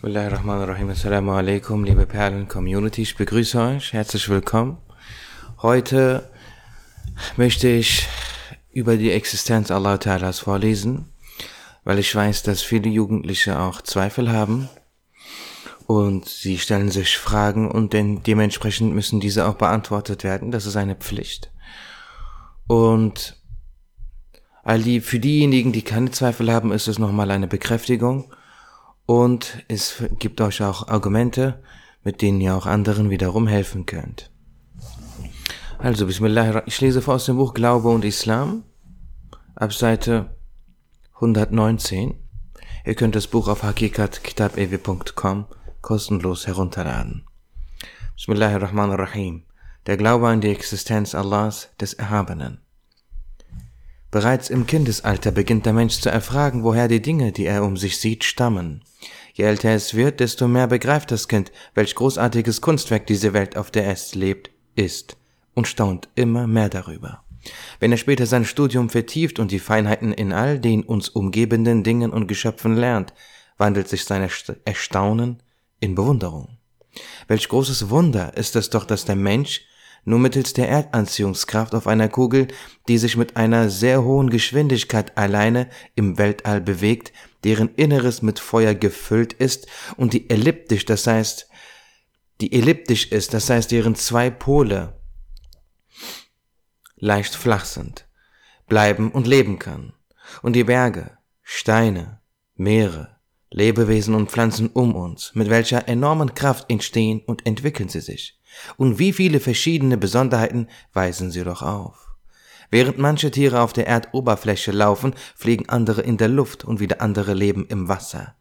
Bismillahirrahmanirrahim. Assalamu alaikum, liebe Perlen-Community. Ich begrüße euch. Herzlich willkommen. Heute möchte ich über die Existenz Allah Ta'alas vorlesen, weil ich weiß, dass viele Jugendliche auch Zweifel haben und sie stellen sich Fragen und denn dementsprechend müssen diese auch beantwortet werden. Das ist eine Pflicht. Und für diejenigen, die keine Zweifel haben, ist es nochmal eine Bekräftigung und es gibt euch auch Argumente, mit denen ihr auch anderen wiederum helfen könnt. Also, Bismillah, ich lese vor aus dem Buch Glaube und Islam, ab Seite 119. Ihr könnt das Buch auf hakikatkitabewe.com kostenlos herunterladen. Bismillahirrahmanirrahim. Der Glaube an die Existenz Allahs des Erhabenen. Bereits im Kindesalter beginnt der Mensch zu erfragen, woher die Dinge, die er um sich sieht, stammen. Je älter es wird, desto mehr begreift das Kind, welch großartiges Kunstwerk diese Welt, auf der es lebt, ist, und staunt immer mehr darüber. Wenn er später sein Studium vertieft und die Feinheiten in all den uns umgebenden Dingen und Geschöpfen lernt, wandelt sich sein Erstaunen in Bewunderung. Welch großes Wunder ist es doch, dass der Mensch nur mittels der Erdanziehungskraft auf einer Kugel, die sich mit einer sehr hohen Geschwindigkeit alleine im Weltall bewegt, deren Inneres mit Feuer gefüllt ist und die elliptisch, das heißt, die elliptisch ist, das heißt, deren zwei Pole leicht flach sind, bleiben und leben kann. Und die Berge, Steine, Meere, Lebewesen und Pflanzen um uns, mit welcher enormen Kraft entstehen und entwickeln sie sich. Und wie viele verschiedene Besonderheiten weisen sie doch auf. Während manche Tiere auf der Erdoberfläche laufen, fliegen andere in der Luft und wieder andere leben im Wasser.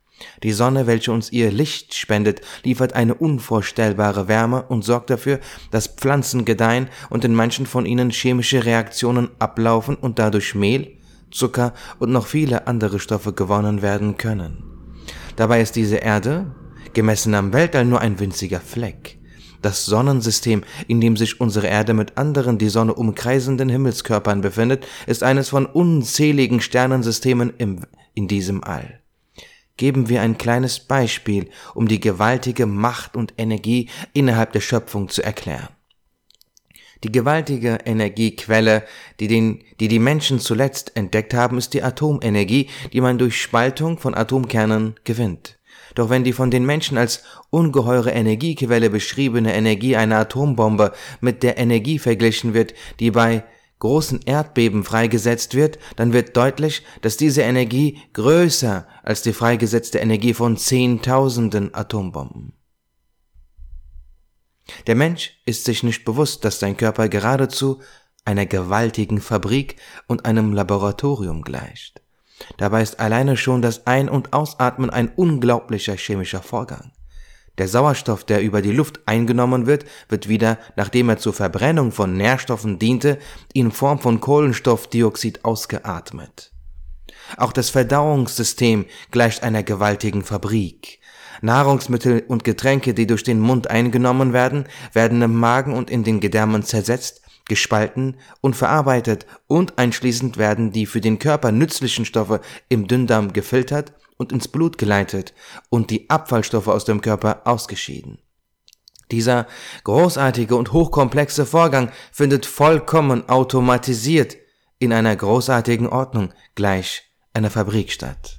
Die Sonne, welche uns ihr Licht spendet, liefert eine unvorstellbare Wärme und sorgt dafür, dass Pflanzen gedeihen und in manchen von ihnen chemische Reaktionen ablaufen und dadurch Mehl, Zucker und noch viele andere Stoffe gewonnen werden können. Dabei ist diese Erde, gemessen am Weltall, nur ein winziger Fleck. Das Sonnensystem, in dem sich unsere Erde mit anderen die Sonne umkreisenden Himmelskörpern befindet, ist eines von unzähligen Sternensystemen im, in diesem All. Geben wir ein kleines Beispiel, um die gewaltige Macht und Energie innerhalb der Schöpfung zu erklären. Die gewaltige Energiequelle, die, den, die die Menschen zuletzt entdeckt haben, ist die Atomenergie, die man durch Spaltung von Atomkernen gewinnt. Doch wenn die von den Menschen als ungeheure Energiequelle beschriebene Energie einer Atombombe mit der Energie verglichen wird, die bei großen Erdbeben freigesetzt wird, dann wird deutlich, dass diese Energie größer als die freigesetzte Energie von Zehntausenden Atombomben. Der Mensch ist sich nicht bewusst, dass sein Körper geradezu einer gewaltigen Fabrik und einem Laboratorium gleicht. Dabei ist alleine schon das Ein- und Ausatmen ein unglaublicher chemischer Vorgang. Der Sauerstoff, der über die Luft eingenommen wird, wird wieder, nachdem er zur Verbrennung von Nährstoffen diente, in Form von Kohlenstoffdioxid ausgeatmet. Auch das Verdauungssystem gleicht einer gewaltigen Fabrik. Nahrungsmittel und Getränke, die durch den Mund eingenommen werden, werden im Magen und in den Gedärmen zersetzt gespalten und verarbeitet und einschließend werden die für den Körper nützlichen Stoffe im Dünndarm gefiltert und ins Blut geleitet und die Abfallstoffe aus dem Körper ausgeschieden. Dieser großartige und hochkomplexe Vorgang findet vollkommen automatisiert in einer großartigen Ordnung gleich einer Fabrik statt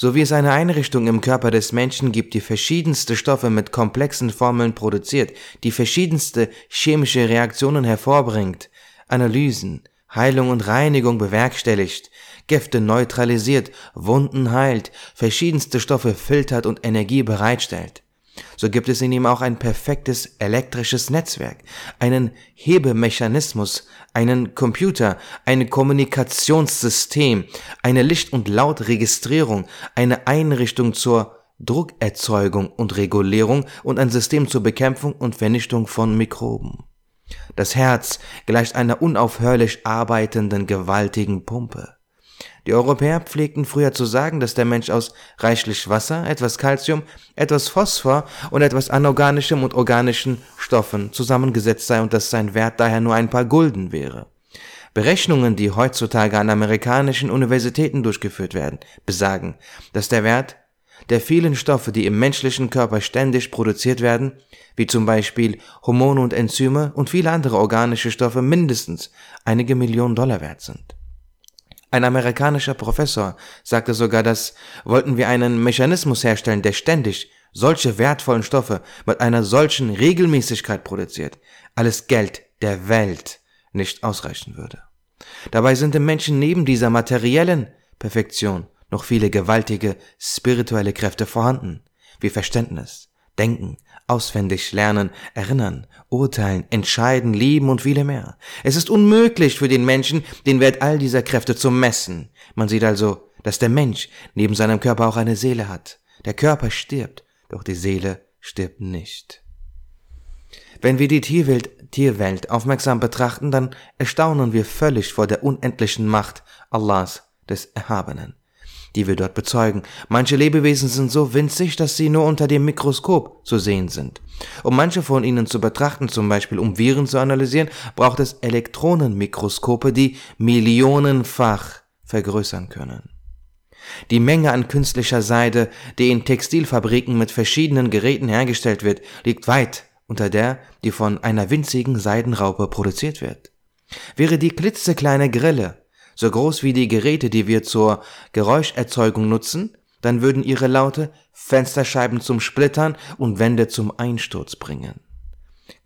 so wie es eine Einrichtung im Körper des Menschen gibt, die verschiedenste Stoffe mit komplexen Formeln produziert, die verschiedenste chemische Reaktionen hervorbringt, Analysen, Heilung und Reinigung bewerkstelligt, Gifte neutralisiert, Wunden heilt, verschiedenste Stoffe filtert und Energie bereitstellt so gibt es in ihm auch ein perfektes elektrisches Netzwerk, einen Hebemechanismus, einen Computer, ein Kommunikationssystem, eine Licht- und Lautregistrierung, eine Einrichtung zur Druckerzeugung und Regulierung und ein System zur Bekämpfung und Vernichtung von Mikroben. Das Herz gleicht einer unaufhörlich arbeitenden gewaltigen Pumpe. Die Europäer pflegten früher zu sagen, dass der Mensch aus reichlich Wasser, etwas Calcium, etwas Phosphor und etwas anorganischem und organischen Stoffen zusammengesetzt sei und dass sein Wert daher nur ein paar Gulden wäre. Berechnungen, die heutzutage an amerikanischen Universitäten durchgeführt werden, besagen, dass der Wert der vielen Stoffe, die im menschlichen Körper ständig produziert werden, wie zum Beispiel Hormone und Enzyme und viele andere organische Stoffe mindestens einige Millionen Dollar wert sind. Ein amerikanischer Professor sagte sogar, dass wollten wir einen Mechanismus herstellen, der ständig solche wertvollen Stoffe mit einer solchen Regelmäßigkeit produziert, alles Geld der Welt nicht ausreichen würde. Dabei sind im Menschen neben dieser materiellen Perfektion noch viele gewaltige spirituelle Kräfte vorhanden, wie Verständnis, Denken, auswendig lernen, erinnern, urteilen, entscheiden, lieben und viele mehr. Es ist unmöglich für den Menschen, den Wert all dieser Kräfte zu messen. Man sieht also, dass der Mensch neben seinem Körper auch eine Seele hat. Der Körper stirbt, doch die Seele stirbt nicht. Wenn wir die Tierwelt, Tierwelt aufmerksam betrachten, dann erstaunen wir völlig vor der unendlichen Macht Allahs des Erhabenen, die wir dort bezeugen. Manche Lebewesen sind so winzig, dass sie nur unter dem Mikroskop zu sehen sind. Um manche von ihnen zu betrachten, zum Beispiel um Viren zu analysieren, braucht es Elektronenmikroskope, die millionenfach vergrößern können. Die Menge an künstlicher Seide, die in Textilfabriken mit verschiedenen Geräten hergestellt wird, liegt weit unter der, die von einer winzigen Seidenraupe produziert wird. Wäre die klitzekleine Grille so groß wie die Geräte, die wir zur Geräuscherzeugung nutzen, dann würden ihre Laute Fensterscheiben zum Splittern und Wände zum Einsturz bringen.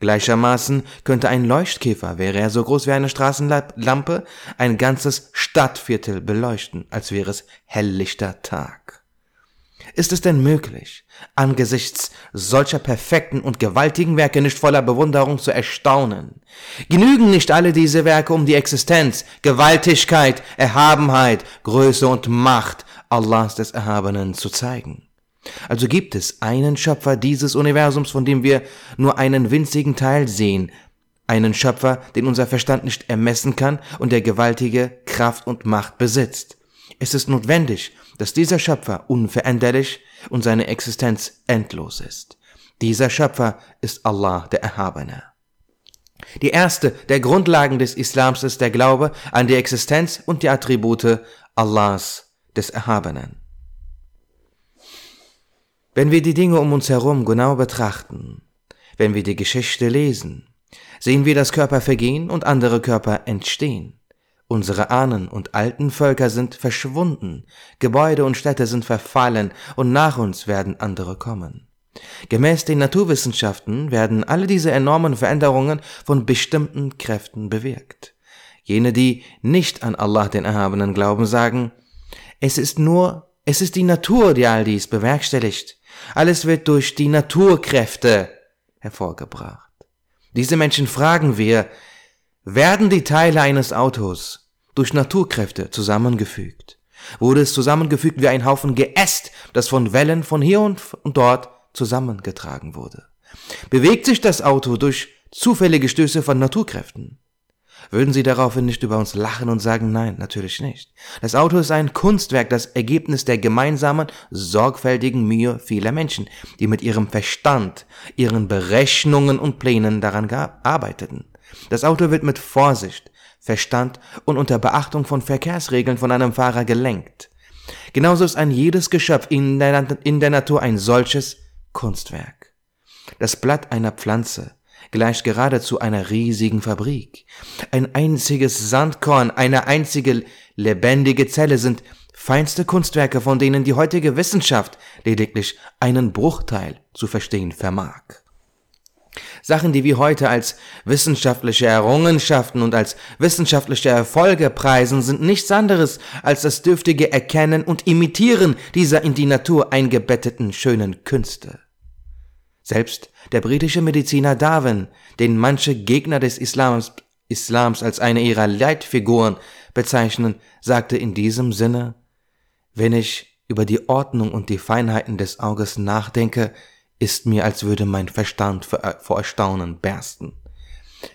Gleichermaßen könnte ein Leuchtkäfer, wäre er so groß wie eine Straßenlampe, ein ganzes Stadtviertel beleuchten, als wäre es helllichter Tag. Ist es denn möglich, angesichts solcher perfekten und gewaltigen Werke nicht voller Bewunderung zu erstaunen? Genügen nicht alle diese Werke, um die Existenz, Gewaltigkeit, Erhabenheit, Größe und Macht Allahs des Erhabenen zu zeigen? Also gibt es einen Schöpfer dieses Universums, von dem wir nur einen winzigen Teil sehen, einen Schöpfer, den unser Verstand nicht ermessen kann und der gewaltige Kraft und Macht besitzt. Es ist notwendig, dass dieser Schöpfer unveränderlich und seine Existenz endlos ist. Dieser Schöpfer ist Allah der Erhabene. Die erste der Grundlagen des Islams ist der Glaube an die Existenz und die Attribute Allahs des Erhabenen. Wenn wir die Dinge um uns herum genau betrachten, wenn wir die Geschichte lesen, sehen wir, dass Körper vergehen und andere Körper entstehen. Unsere Ahnen und alten Völker sind verschwunden, Gebäude und Städte sind verfallen, und nach uns werden andere kommen. Gemäß den Naturwissenschaften werden alle diese enormen Veränderungen von bestimmten Kräften bewirkt. Jene, die nicht an Allah den Erhabenen glauben, sagen, es ist nur, es ist die Natur, die all dies bewerkstelligt. Alles wird durch die Naturkräfte hervorgebracht. Diese Menschen fragen wir, werden die Teile eines Autos durch Naturkräfte zusammengefügt? Wurde es zusammengefügt wie ein Haufen Geäst, das von Wellen von hier und dort zusammengetragen wurde? Bewegt sich das Auto durch zufällige Stöße von Naturkräften? Würden Sie daraufhin nicht über uns lachen und sagen, nein, natürlich nicht. Das Auto ist ein Kunstwerk, das Ergebnis der gemeinsamen, sorgfältigen Mühe vieler Menschen, die mit ihrem Verstand, ihren Berechnungen und Plänen daran arbeiteten. Das Auto wird mit Vorsicht, Verstand und unter Beachtung von Verkehrsregeln von einem Fahrer gelenkt. Genauso ist ein jedes Geschöpf in der, in der Natur ein solches Kunstwerk. Das Blatt einer Pflanze, gleicht geradezu einer riesigen Fabrik. Ein einziges Sandkorn, eine einzige lebendige Zelle sind feinste Kunstwerke, von denen die heutige Wissenschaft lediglich einen Bruchteil zu verstehen vermag. Sachen, die wir heute als wissenschaftliche Errungenschaften und als wissenschaftliche Erfolge preisen, sind nichts anderes als das dürftige Erkennen und Imitieren dieser in die Natur eingebetteten schönen Künste. Selbst der britische Mediziner Darwin, den manche Gegner des Islams, Islams als eine ihrer Leitfiguren bezeichnen, sagte in diesem Sinne, wenn ich über die Ordnung und die Feinheiten des Auges nachdenke, ist mir, als würde mein Verstand vor Erstaunen bersten.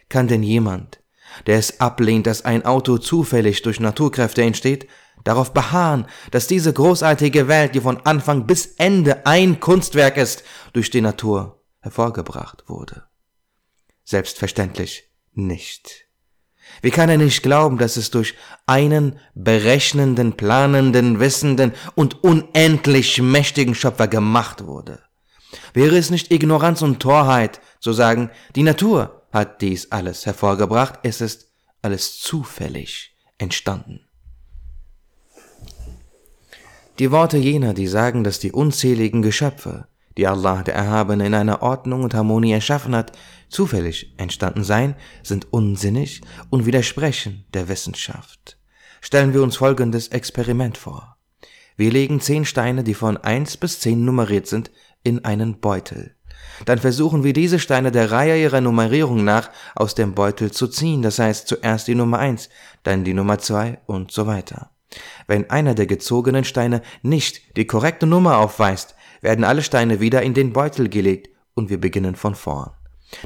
Kann denn jemand, der es ablehnt, dass ein Auto zufällig durch Naturkräfte entsteht, darauf beharren, dass diese großartige Welt, die von Anfang bis Ende ein Kunstwerk ist, durch die Natur hervorgebracht wurde. Selbstverständlich nicht. Wie kann er nicht glauben, dass es durch einen berechnenden, planenden, wissenden und unendlich mächtigen Schöpfer gemacht wurde? Wäre es nicht Ignoranz und Torheit, zu sagen, die Natur hat dies alles hervorgebracht, es ist alles zufällig entstanden. Die Worte jener, die sagen, dass die unzähligen Geschöpfe, die Allah der Erhabene in einer Ordnung und Harmonie erschaffen hat, zufällig entstanden seien, sind unsinnig und widersprechen der Wissenschaft. Stellen wir uns folgendes Experiment vor. Wir legen zehn Steine, die von eins bis zehn nummeriert sind, in einen Beutel. Dann versuchen wir diese Steine der Reihe ihrer Nummerierung nach aus dem Beutel zu ziehen, das heißt zuerst die Nummer eins, dann die Nummer zwei und so weiter. Wenn einer der gezogenen Steine nicht die korrekte Nummer aufweist, werden alle Steine wieder in den Beutel gelegt und wir beginnen von vorn.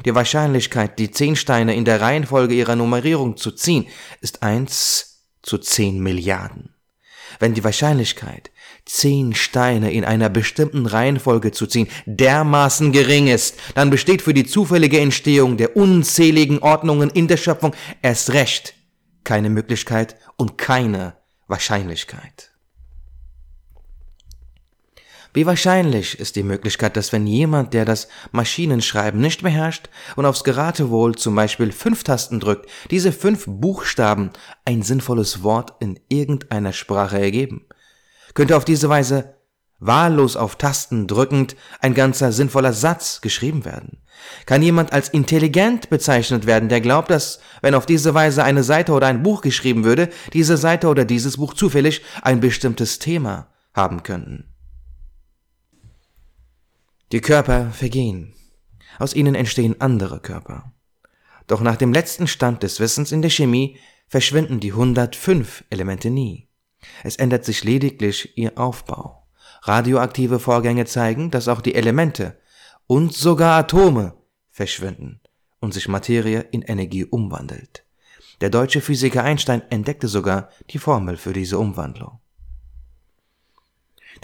Die Wahrscheinlichkeit, die zehn Steine in der Reihenfolge ihrer Nummerierung zu ziehen, ist eins zu zehn Milliarden. Wenn die Wahrscheinlichkeit, zehn Steine in einer bestimmten Reihenfolge zu ziehen, dermaßen gering ist, dann besteht für die zufällige Entstehung der unzähligen Ordnungen in der Schöpfung erst recht keine Möglichkeit und keine Wahrscheinlichkeit. Wie wahrscheinlich ist die Möglichkeit, dass wenn jemand, der das Maschinenschreiben nicht beherrscht und aufs Geratewohl zum Beispiel fünf Tasten drückt, diese fünf Buchstaben ein sinnvolles Wort in irgendeiner Sprache ergeben? Könnte auf diese Weise wahllos auf Tasten drückend ein ganzer sinnvoller Satz geschrieben werden? Kann jemand als intelligent bezeichnet werden, der glaubt, dass, wenn auf diese Weise eine Seite oder ein Buch geschrieben würde, diese Seite oder dieses Buch zufällig ein bestimmtes Thema haben könnten? Die Körper vergehen. Aus ihnen entstehen andere Körper. Doch nach dem letzten Stand des Wissens in der Chemie verschwinden die 105 Elemente nie. Es ändert sich lediglich ihr Aufbau. Radioaktive Vorgänge zeigen, dass auch die Elemente und sogar Atome verschwinden und sich Materie in Energie umwandelt. Der deutsche Physiker Einstein entdeckte sogar die Formel für diese Umwandlung.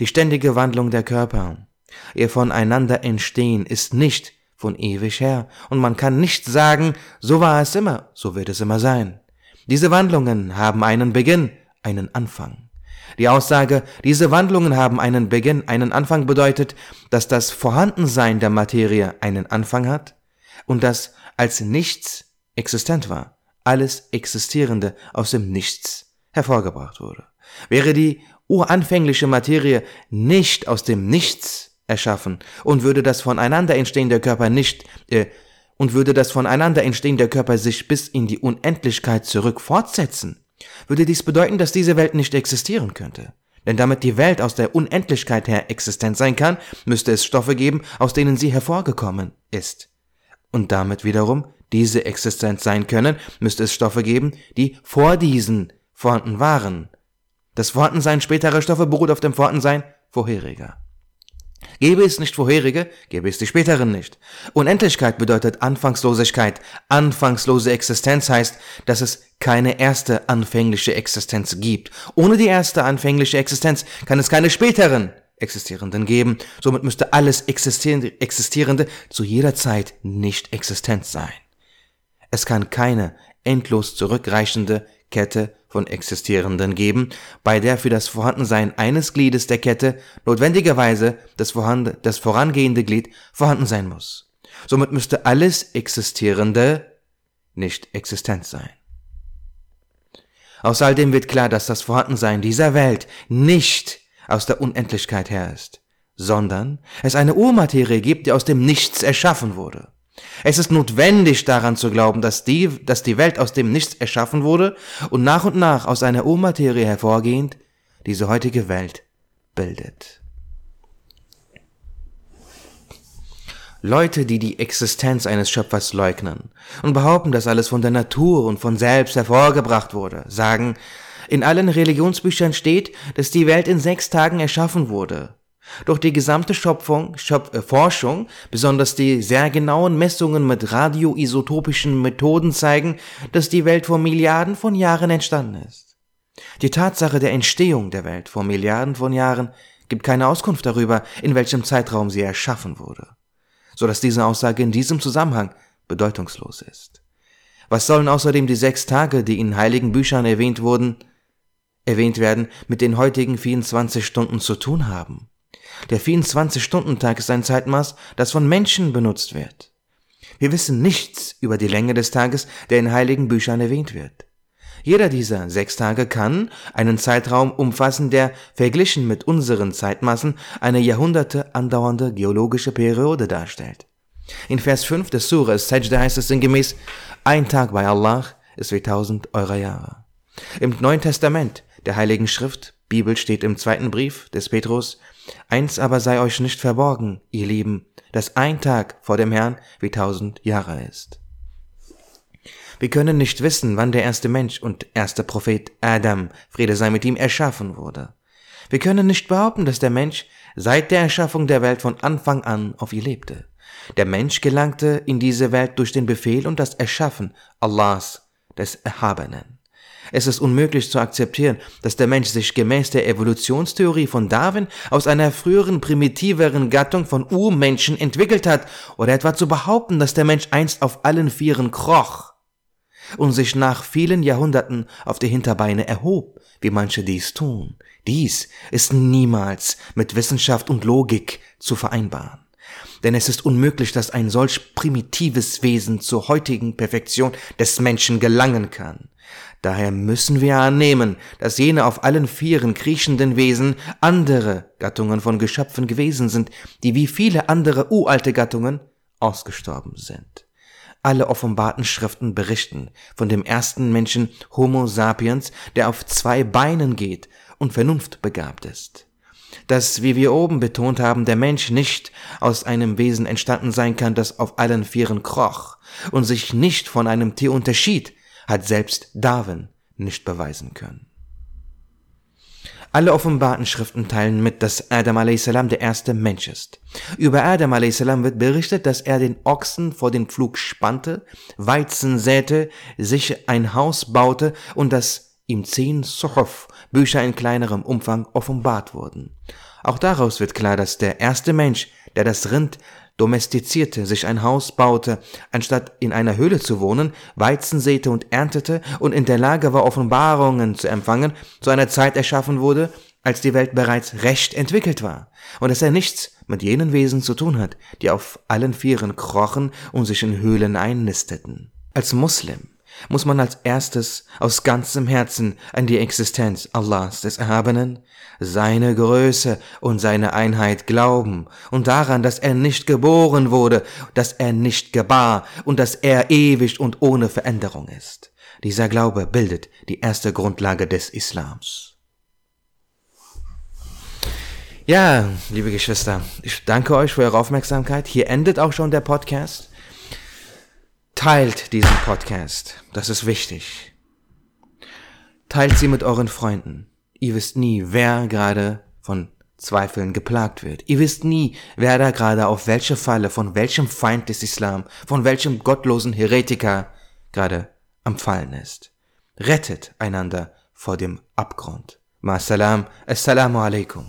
Die ständige Wandlung der Körper Ihr voneinander entstehen ist nicht von ewig her, und man kann nicht sagen, so war es immer, so wird es immer sein. Diese Wandlungen haben einen Beginn, einen Anfang. Die Aussage, diese Wandlungen haben einen Beginn, einen Anfang bedeutet, dass das Vorhandensein der Materie einen Anfang hat und dass als nichts existent war, alles Existierende aus dem Nichts hervorgebracht wurde. Wäre die uranfängliche Materie nicht aus dem Nichts erschaffen und würde das voneinander entstehende Körper nicht äh, und würde das voneinander entstehende Körper sich bis in die Unendlichkeit zurück fortsetzen, würde dies bedeuten, dass diese Welt nicht existieren könnte. Denn damit die Welt aus der Unendlichkeit her existent sein kann, müsste es Stoffe geben, aus denen sie hervorgekommen ist. Und damit wiederum diese existent sein können, müsste es Stoffe geben, die vor diesen vorhanden waren. Das Vorhandensein späterer Stoffe beruht auf dem Vorhandensein vorheriger. Gäbe es nicht vorherige, gäbe es die späteren nicht. Unendlichkeit bedeutet Anfangslosigkeit. Anfangslose Existenz heißt, dass es keine erste anfängliche Existenz gibt. Ohne die erste anfängliche Existenz kann es keine späteren Existierenden geben. Somit müsste alles Existierende, Existierende zu jeder Zeit nicht existent sein. Es kann keine endlos zurückreichende Kette von Existierenden geben, bei der für das Vorhandensein eines Gliedes der Kette notwendigerweise das, das vorangehende Glied vorhanden sein muss. Somit müsste alles Existierende nicht existent sein. Aus all dem wird klar, dass das Vorhandensein dieser Welt nicht aus der Unendlichkeit her ist, sondern es eine Urmaterie gibt, die aus dem Nichts erschaffen wurde. Es ist notwendig daran zu glauben, dass die, dass die Welt aus dem Nichts erschaffen wurde und nach und nach aus einer Urmaterie hervorgehend diese heutige Welt bildet. Leute, die die Existenz eines Schöpfers leugnen und behaupten, dass alles von der Natur und von selbst hervorgebracht wurde, sagen, in allen Religionsbüchern steht, dass die Welt in sechs Tagen erschaffen wurde. Doch die gesamte Schöpfung, Schöpf äh, Forschung, besonders die sehr genauen Messungen mit radioisotopischen Methoden zeigen, dass die Welt vor Milliarden von Jahren entstanden ist. Die Tatsache der Entstehung der Welt vor Milliarden von Jahren gibt keine Auskunft darüber, in welchem Zeitraum sie erschaffen wurde, so dass diese Aussage in diesem Zusammenhang bedeutungslos ist. Was sollen außerdem die sechs Tage, die in heiligen Büchern erwähnt wurden, erwähnt werden, mit den heutigen 24 Stunden zu tun haben? Der 24-Stunden-Tag ist ein Zeitmaß, das von Menschen benutzt wird. Wir wissen nichts über die Länge des Tages, der in heiligen Büchern erwähnt wird. Jeder dieser sechs Tage kann einen Zeitraum umfassen, der verglichen mit unseren Zeitmaßen eine Jahrhunderte andauernde geologische Periode darstellt. In Vers 5 des Surah Sajda heißt es sinngemäß, ein Tag bei Allah ist wie tausend eurer Jahre. Im Neuen Testament der Heiligen Schrift, Bibel steht im zweiten Brief des Petrus, eins aber sei euch nicht verborgen, ihr Lieben, dass ein Tag vor dem Herrn wie tausend Jahre ist. Wir können nicht wissen, wann der erste Mensch und erste Prophet Adam, Friede sei mit ihm, erschaffen wurde. Wir können nicht behaupten, dass der Mensch seit der Erschaffung der Welt von Anfang an auf ihr lebte. Der Mensch gelangte in diese Welt durch den Befehl und das Erschaffen Allahs, des Erhabenen. Es ist unmöglich zu akzeptieren, dass der Mensch sich gemäß der Evolutionstheorie von Darwin aus einer früheren primitiveren Gattung von Urmenschen entwickelt hat, oder etwa zu behaupten, dass der Mensch einst auf allen Vieren kroch und sich nach vielen Jahrhunderten auf die Hinterbeine erhob, wie manche dies tun. Dies ist niemals mit Wissenschaft und Logik zu vereinbaren. Denn es ist unmöglich, dass ein solch primitives Wesen zur heutigen Perfektion des Menschen gelangen kann. Daher müssen wir annehmen, dass jene auf allen vieren kriechenden Wesen andere Gattungen von Geschöpfen gewesen sind, die wie viele andere uralte Gattungen ausgestorben sind. Alle offenbarten Schriften berichten von dem ersten Menschen Homo sapiens, der auf zwei Beinen geht und vernunftbegabt ist dass, wie wir oben betont haben, der Mensch nicht aus einem Wesen entstanden sein kann, das auf allen Vieren kroch und sich nicht von einem Tier unterschied, hat selbst Darwin nicht beweisen können. Alle offenbarten Schriften teilen mit, dass Adam a.s. der erste Mensch ist. Über Adam a.s. wird berichtet, dass er den Ochsen vor den Pflug spannte, Weizen säte, sich ein Haus baute und dass ihm zehn Suhuf, Bücher in kleinerem Umfang, offenbart wurden. Auch daraus wird klar, dass der erste Mensch, der das Rind domestizierte, sich ein Haus baute, anstatt in einer Höhle zu wohnen, Weizen säte und erntete und in der Lage war, Offenbarungen zu empfangen, zu einer Zeit erschaffen wurde, als die Welt bereits recht entwickelt war, und dass er nichts mit jenen Wesen zu tun hat, die auf allen Vieren krochen und sich in Höhlen einnisteten. Als Muslim muss man als erstes aus ganzem Herzen an die Existenz Allahs des Erhabenen, seine Größe und seine Einheit glauben und daran, dass er nicht geboren wurde, dass er nicht gebar und dass er ewig und ohne Veränderung ist. Dieser Glaube bildet die erste Grundlage des Islams. Ja, liebe Geschwister, ich danke euch für eure Aufmerksamkeit. Hier endet auch schon der Podcast. Teilt diesen Podcast. Das ist wichtig. Teilt sie mit euren Freunden. Ihr wisst nie, wer gerade von Zweifeln geplagt wird. Ihr wisst nie, wer da gerade auf welche Falle, von welchem Feind des Islam, von welchem gottlosen Heretiker gerade am Fallen ist. Rettet einander vor dem Abgrund. Ma salam, assalamu alaikum.